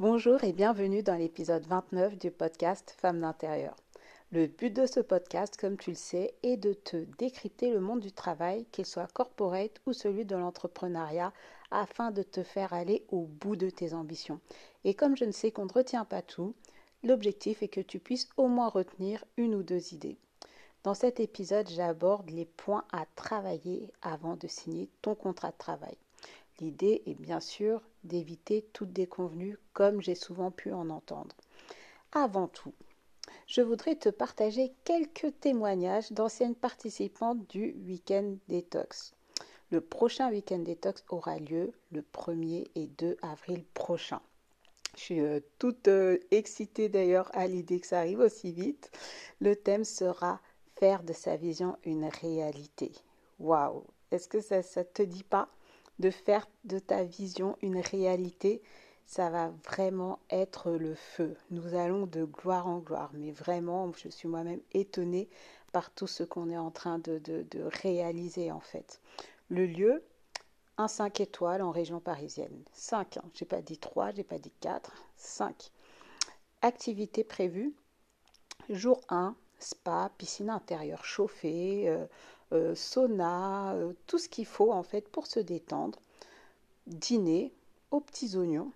Bonjour et bienvenue dans l'épisode 29 du podcast Femmes d'intérieur. Le but de ce podcast, comme tu le sais, est de te décrypter le monde du travail, qu'il soit corporate ou celui de l'entrepreneuriat, afin de te faire aller au bout de tes ambitions. Et comme je ne sais qu'on ne retient pas tout, l'objectif est que tu puisses au moins retenir une ou deux idées. Dans cet épisode, j'aborde les points à travailler avant de signer ton contrat de travail. L'idée est bien sûr d'éviter toute déconvenue comme j'ai souvent pu en entendre. Avant tout, je voudrais te partager quelques témoignages d'anciennes participantes du Week-end Detox. Le prochain Week-end Detox aura lieu le 1er et 2 avril prochain. Je suis euh, toute euh, excitée d'ailleurs à l'idée que ça arrive aussi vite. Le thème sera faire de sa vision une réalité. Waouh Est-ce que ça ne te dit pas? De faire de ta vision une réalité, ça va vraiment être le feu. Nous allons de gloire en gloire, mais vraiment, je suis moi-même étonnée par tout ce qu'on est en train de, réaliser en fait. Le lieu, un 5 étoiles en région parisienne. 5, hein. je n'ai pas dit 3, je n'ai pas dit 4, 5. Activité prévue, jour 1, spa, piscine intérieure chauffée, euh, euh, sauna, euh, tout ce qu'il faut en fait pour se détendre. Dîner aux petits oignons.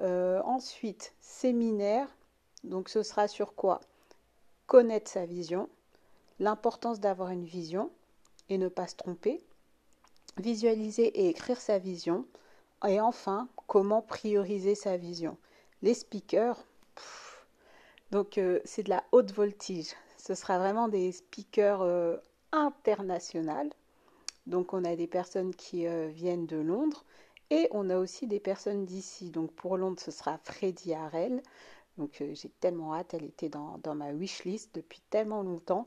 Euh, ensuite, séminaire. Donc ce sera sur quoi? Connaître sa vision, l'importance d'avoir une vision et ne pas se tromper. Visualiser et écrire sa vision. Et enfin, comment prioriser sa vision. Les speakers, donc c'est de la haute voltige. Ce sera vraiment des speakers international. Donc on a des personnes qui euh, viennent de Londres et on a aussi des personnes d'ici. Donc pour Londres, ce sera Freddy Harrell. Donc euh, j'ai tellement hâte, elle était dans, dans ma wishlist depuis tellement longtemps.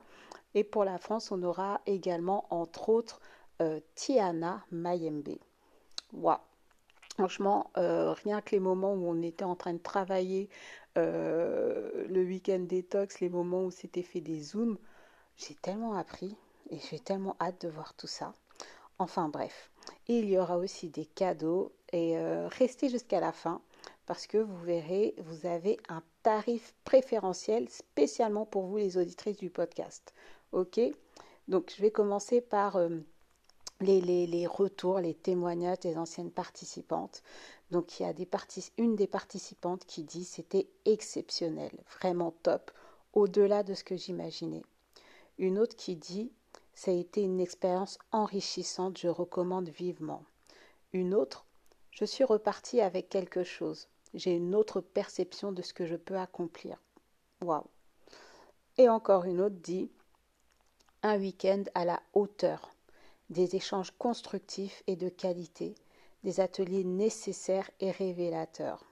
Et pour la France, on aura également entre autres euh, Tiana Mayembe. Waouh Franchement, rien que les moments où on était en train de travailler le week-end détox, les moments où c'était fait des zooms, j'ai tellement appris et j'ai tellement hâte de voir tout ça. Enfin bref, il y aura aussi des cadeaux et euh, restez jusqu'à la fin parce que vous verrez, vous avez un tarif préférentiel spécialement pour vous les auditrices du podcast. Ok? Donc je vais commencer par euh, les, les, retours, les témoignages des anciennes participantes. Donc il y a une des participantes qui dit c'était exceptionnel, vraiment top, au-delà de ce que j'imaginais. Une autre qui dit ça été une expérience enrichissante, je recommande vivement. Une autre, je suis repartie avec quelque chose. J'ai une autre perception de ce que je peux accomplir. Waouh. Et encore une autre dit un week-end à la hauteur, des échanges constructifs et de qualité, des ateliers nécessaires et révélateurs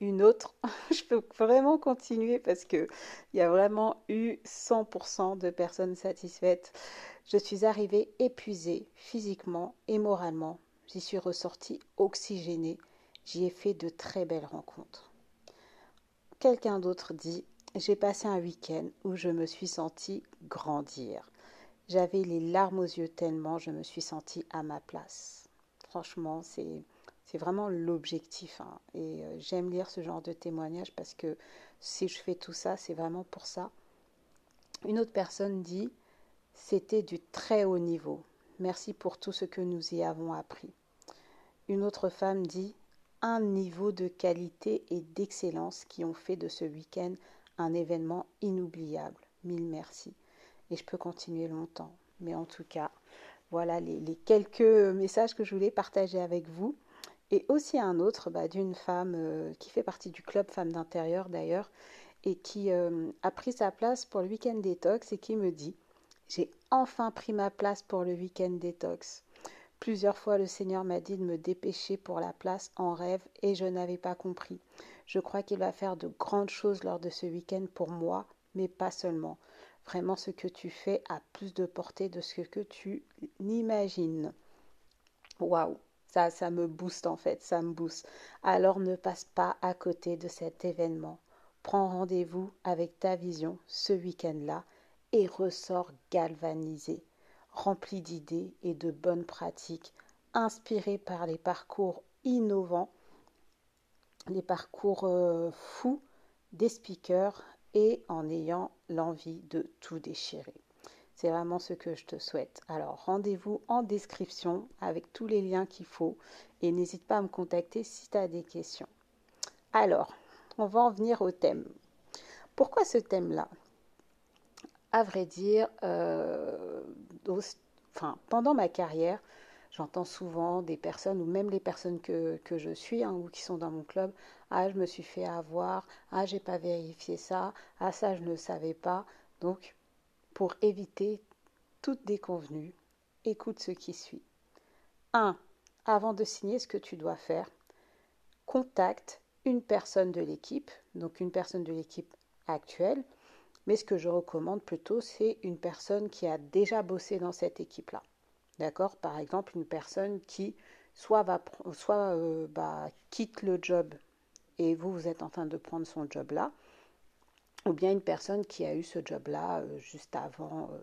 une autre. je peux vraiment continuer parce que il y a vraiment eu 100% de personnes satisfaites. Je suis arrivée épuisée physiquement et moralement. J'y suis ressortie oxygénée. J'y ai fait de très belles rencontres. Quelqu'un d'autre dit J'ai passé un week-end où je me suis sentie grandir. J'avais les larmes aux yeux tellement je me suis sentie à ma place. Franchement, c'est c'est vraiment l'objectif. Hein. Et euh, j'aime lire ce genre de témoignages parce que si je fais tout ça, c'est vraiment pour ça. Une autre personne dit C'était du très haut niveau. Merci pour tout ce que nous y avons appris. Une autre femme dit Un niveau de qualité et d'excellence qui ont fait de ce week-end un événement inoubliable. Mille merci. Et je peux continuer longtemps. Mais en tout cas, voilà les quelques messages que je voulais partager avec vous. Et aussi un autre bah, d'une femme euh, qui fait partie du club Femmes d'intérieur d'ailleurs, et qui euh, a pris sa place pour le week-end détox et qui me dit J'ai enfin pris ma place pour le week-end détox. Plusieurs fois, le Seigneur m'a dit de me dépêcher pour la place en rêve et je n'avais pas compris. Je crois qu'il va faire de grandes choses lors de ce week-end pour moi, mais pas seulement. Vraiment, ce que tu fais a plus de portée de ce que tu n'imagines. Waouh! Ça, ça me booste en fait, ça me booste. Alors ne passe pas à côté de cet événement. Prends rendez-vous avec ta vision ce week-end-là et ressors galvanisé, rempli d'idées et de bonnes pratiques, inspiré par les parcours innovants les parcours euh, fous des speakers et en ayant l'envie de tout déchirer. C'est vraiment ce que je te souhaite. Alors rendez-vous en description avec tous les liens qu'il faut et n'hésite pas à me contacter si tu as des questions. Alors, on va en venir au thème. Pourquoi ce thème-là? À vrai dire, euh, pendant ma carrière, J'entends souvent des personnes, ou même les personnes que, je suis, hein, ou qui sont dans mon club, ah, je me suis fait avoir, ah, j'ai pas vérifié ça, ah, ça, je ne savais pas. Donc, pour éviter toute déconvenue, écoute ce qui suit. 1. Avant de signer ce que tu dois faire, contacte une personne de l'équipe, donc une personne de l'équipe actuelle, mais ce que je recommande plutôt, c'est une personne qui a déjà bossé dans cette équipe-là. D'accord? Par exemple, une personne qui soit, va, euh, bah, quitte le job et vous, vous êtes en train de prendre son job là, ou bien une personne qui a eu ce job là euh, juste avant euh,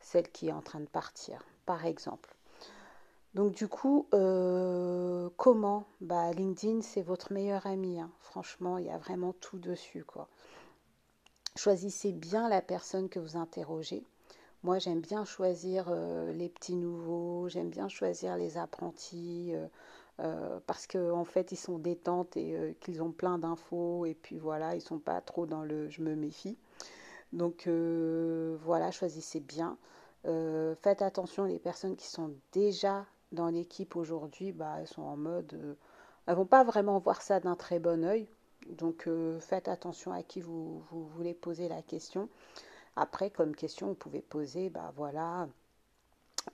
celle qui est en train de partir, par exemple. Donc du coup, comment? Bah, LinkedIn, c'est votre meilleur ami. Hein. Franchement, il y a vraiment tout dessus. quoi. Choisissez bien la personne que vous interrogez. Moi, j'aime bien choisir euh, les petits nouveaux, j'aime bien choisir les apprentis euh, euh, parce qu'en en fait, ils sont détentes et qu'ils ont plein d'infos et puis voilà, ils sont pas trop dans le je me méfie. Donc voilà, choisissez bien. faites attention, les personnes qui sont déjà dans l'équipe aujourd'hui, bah, elles sont en mode, elles vont pas vraiment voir ça d'un très bon oeil. Donc faites attention à qui vous, vous voulez poser la question. Après, comme question, vous pouvez poser, bah voilà.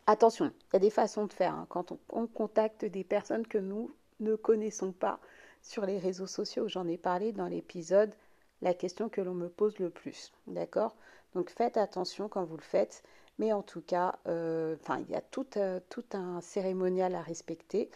Attention, il y a des façons de faire. Hein. Quand on, contacte des personnes que nous ne connaissons pas sur les réseaux sociaux, j'en ai parlé dans l'épisode La question que l'on me pose le plus. D'accord? Donc faites attention quand vous le faites. Mais en tout cas, euh, il y a tout, euh, tout, un cérémonial à respecter.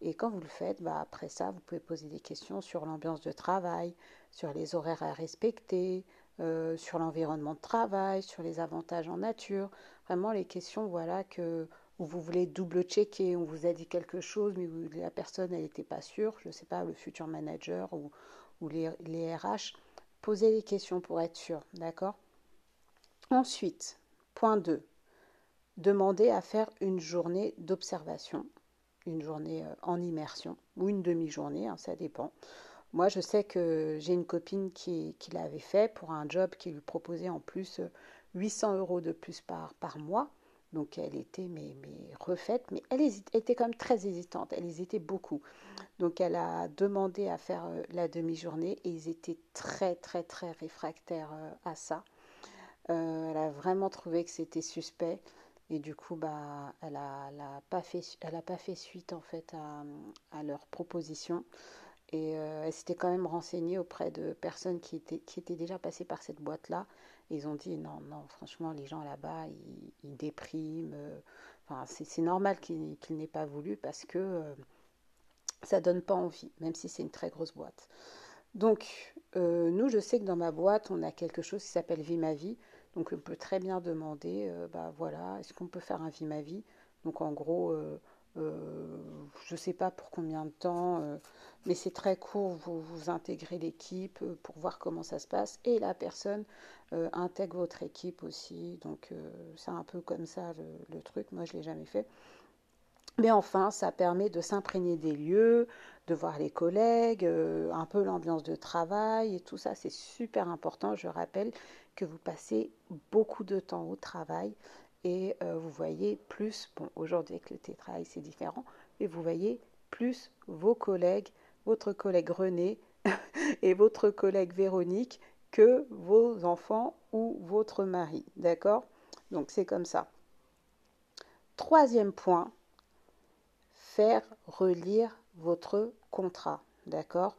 Et quand vous le faites, bah, après ça, vous pouvez poser des questions sur l'ambiance de travail, sur les horaires à respecter, euh, sur l'environnement de travail, sur les avantages en nature. Vraiment les questions voilà, que, vous voulez double-checker, on vous a dit quelque chose, mais la personne elle n'était pas sûre, je ne sais pas, le futur manager ou, les, RH. Posez les questions pour être sûr, d'accord? Ensuite, point 2. Demandez à faire une journée d'observation, une journée euh, en immersion ou une demi-journée, hein, ça dépend. Moi, je sais que j'ai une copine qui, l'avait fait pour un job qui lui proposait en plus 800 euros de plus par, par mois. Donc elle était mais, mais refaite, mais elle était quand même très hésitante, elle hésitait beaucoup. Donc elle a demandé à faire euh, la demi-journée et ils étaient très très très réfractaires euh, à ça. Euh, elle a vraiment trouvé que c'était suspect et du coup bah elle fait elle a pas fait suite en fait à, à leur proposition. Et euh, elle s'était quand même renseignée auprès de personnes qui étaient, qui étaient déjà passées par cette boîte-là. Ils ont dit non, non, franchement, les gens là-bas, ils, dépriment. Euh, enfin, c'est normal qu'ils n'aient pas voulu parce que euh, ça donne pas envie, même si c'est une très grosse boîte. Donc, nous, je sais que dans ma boîte, on a quelque chose qui s'appelle Vie ma vie. Donc, on peut très bien demander, bah voilà, est-ce qu'on peut faire un Vie ma vie? Donc, en gros, je ne sais pas pour combien de temps, mais c'est très court, vous, intégrez l'équipe euh, pour voir comment ça se passe et la personne euh, intègre votre équipe aussi. Donc euh, c'est un peu comme ça le, truc, moi je ne l'ai jamais fait. Mais enfin, ça permet de s'imprégner des lieux, de voir les collègues, un peu l'ambiance de travail et tout ça, c'est super important. Je rappelle que vous passez beaucoup de temps au travail et vous voyez plus, bon aujourd'hui avec le télétravail c'est différent, mais vous voyez plus vos collègues votre collègue René et votre collègue Véronique que vos enfants ou votre mari. D'accord? Donc c'est comme ça. Troisième point, faire relire votre contrat. D'accord?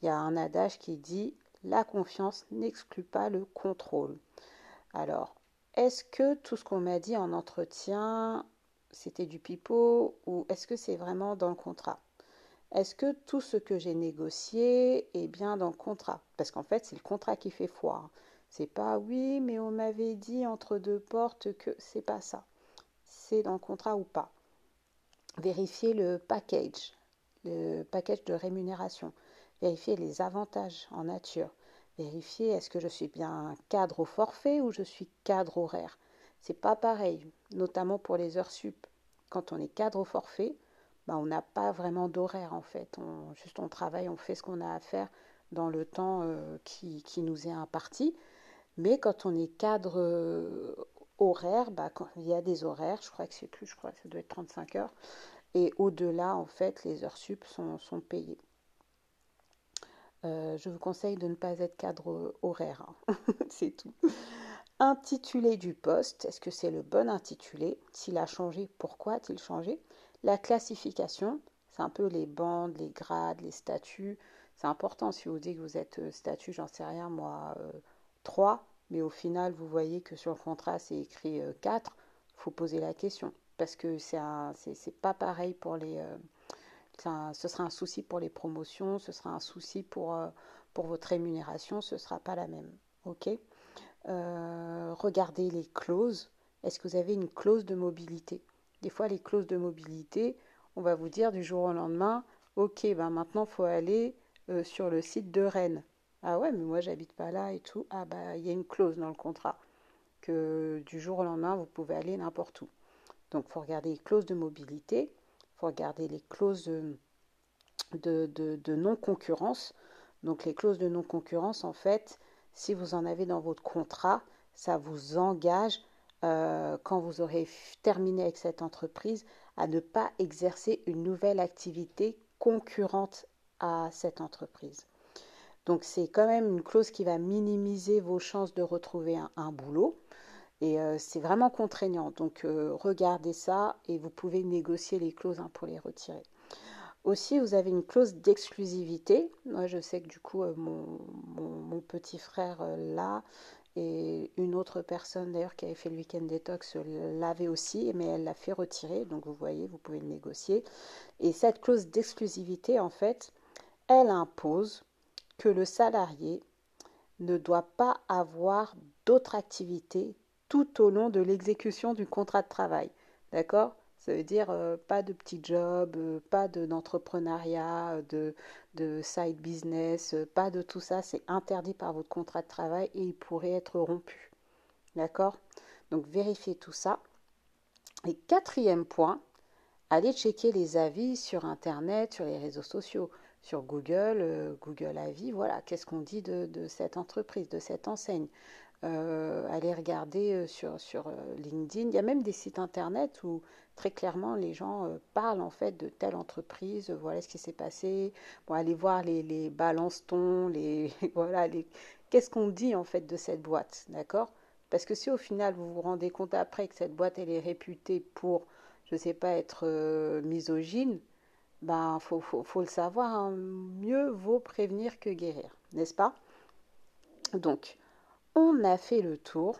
Il y a un adage qui dit la confiance n'exclut pas le contrôle. Alors, est-ce que tout ce qu'on m'a dit en entretien, c'était du pipeau ou est-ce que c'est vraiment dans le contrat? Est-ce que tout ce que j'ai négocié est bien dans le contrat? Parce qu'en fait, c'est le contrat qui fait foi. C'est pas oui, mais on m'avait dit entre deux portes que c'est pas ça. C'est dans le contrat ou pas. Vérifiez le package, le package de rémunération. Vérifiez les avantages en nature. Vérifiez est-ce que je suis bien cadre au forfait ou je suis cadre horaire. C'est pas pareil, notamment pour les heures sup. Quand on est cadre au forfait, bah, on n'a pas vraiment d'horaire en fait. Juste on travaille, on fait ce qu'on a à faire dans le temps euh, qui, nous est imparti. Mais quand on est cadre euh, horaire, bah, il y a des horaires, je crois que c'est plus, je crois que ça doit être 35 heures. Et au-delà, en fait, les heures sup sont, payées. Euh, je vous conseille de ne pas être cadre horaire, hein. c'est tout. Intitulé du poste, est-ce que c'est le bon intitulé? S'il a changé, pourquoi a-t-il changé? La classification, c'est un peu les bandes, les grades, les statuts. C'est important si vous dites que vous êtes euh, statut, j'en sais rien, moi, 3, euh, mais au final, vous voyez que sur le contrat, c'est écrit 4, euh, il faut poser la question. Parce que c'est pas pareil pour les. Ce sera un souci pour les promotions, ce sera un souci pour, pour votre rémunération, ce ne sera pas la même. OK? Regardez les clauses. Est-ce que vous avez une clause de mobilité? Des fois, les clauses de mobilité, on va vous dire du jour au lendemain, ok, ben maintenant, il faut aller euh, sur le site de Rennes. Ah ouais, mais moi j'habite pas là et tout. Ah bah il y a une clause dans le contrat que du jour au lendemain vous pouvez aller n'importe où. Donc il faut regarder les clauses de mobilité, il faut regarder les clauses de, non-concurrence. Donc les clauses de non-concurrence, en fait, si vous en avez dans votre contrat, ça vous engage, euh, quand vous aurez terminé avec cette entreprise, à ne pas exercer une nouvelle activité concurrente à cette entreprise. Donc c'est quand même une clause qui va minimiser vos chances de retrouver un, boulot. Et euh, c'est vraiment contraignant. Donc euh, regardez ça et vous pouvez négocier les clauses hein, pour les retirer. Aussi, vous avez une clause d'exclusivité. Moi, je sais que du coup, euh, mon, petit frère là et une autre personne d'ailleurs qui avait fait le week-end détox l'avait aussi, mais elle l'a fait retirer. Donc vous voyez, vous pouvez le négocier. Et cette clause d'exclusivité, en fait, elle impose que le salarié ne doit pas avoir d'autres activités tout au long de l'exécution du contrat de travail. D'accord? Ça veut dire euh, pas de petits jobs, euh, pas d'entrepreneuriat, de, de, side business, euh, pas de tout ça. C'est interdit par votre contrat de travail et il pourrait être rompu. D'accord? Donc vérifiez tout ça. Et quatrième point, allez checker les avis sur Internet, sur les réseaux sociaux sur Google, euh, Google Avis, voilà, qu'est-ce qu'on dit de, cette entreprise, de cette enseigne? Euh, allez regarder euh, sur, sur LinkedIn. Il y a même des sites internet où très clairement les gens parlent en fait de telle entreprise, voilà ce qui s'est passé. Bon, allez voir les, les balance-tons, les voilà, qu'est-ce qu'on dit en fait de cette boîte, d'accord? Parce que si au final vous vous rendez compte après que cette boîte elle est réputée pour, je sais pas, être misogyne, ben, faut, faut, le savoir, hein. mieux vaut prévenir que guérir, n'est-ce pas? Donc, on a fait le tour.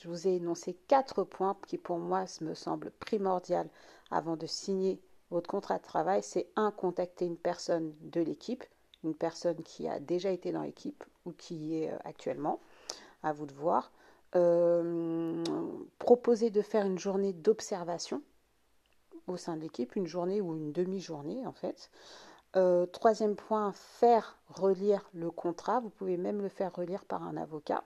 Je vous ai énoncé quatre points qui pour moi me semblent primordiaux avant de signer votre contrat de travail. C'est un, contacter une personne de l'équipe, une personne qui a déjà été dans l'équipe ou qui est euh, actuellement. À vous de voir. Euh, proposer de faire une journée d'observation au sein de l'équipe, une journée ou une demi-journée en fait. Euh, troisième point, faire relire le contrat. Vous pouvez même le faire relire par un avocat.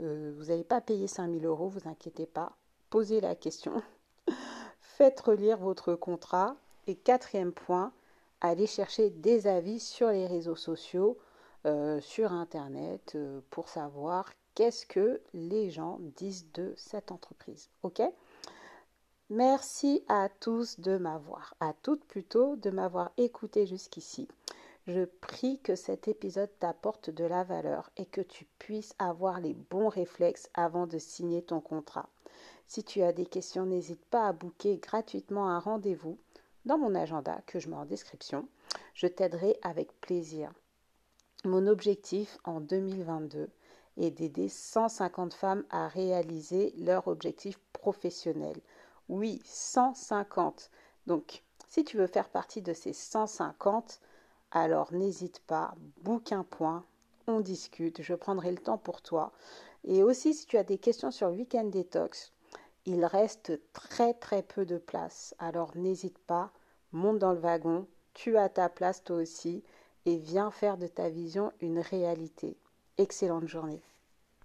Euh, vous n'allez pas payer 5000 euros, vous inquiétez pas. Posez la question. Faites relire votre contrat. Et quatrième point, allez chercher des avis sur les réseaux sociaux, euh, sur Internet, pour savoir qu'est-ce que les gens disent de cette entreprise. OK? Merci à tous de m'avoir, à toutes plutôt, de m'avoir écouté jusqu'ici. Je prie que cet épisode t'apporte de la valeur et que tu puisses avoir les bons réflexes avant de signer ton contrat. Si tu as des questions, n'hésite pas à booker gratuitement un rendez-vous dans mon agenda que je mets en description. Je t'aiderai avec plaisir. Mon objectif en 2022 est d'aider 150 femmes à réaliser leur objectif professionnel oui, 150. Donc, si tu veux faire partie de ces 150, alors n'hésite pas, book un point, on discute, je prendrai le temps pour toi. Et aussi, si tu as des questions sur le Weekend Detox, il reste très très peu de place. Alors n'hésite pas, monte dans le wagon, tu as ta place toi aussi. et viens faire de ta vision une réalité. Excellente journée.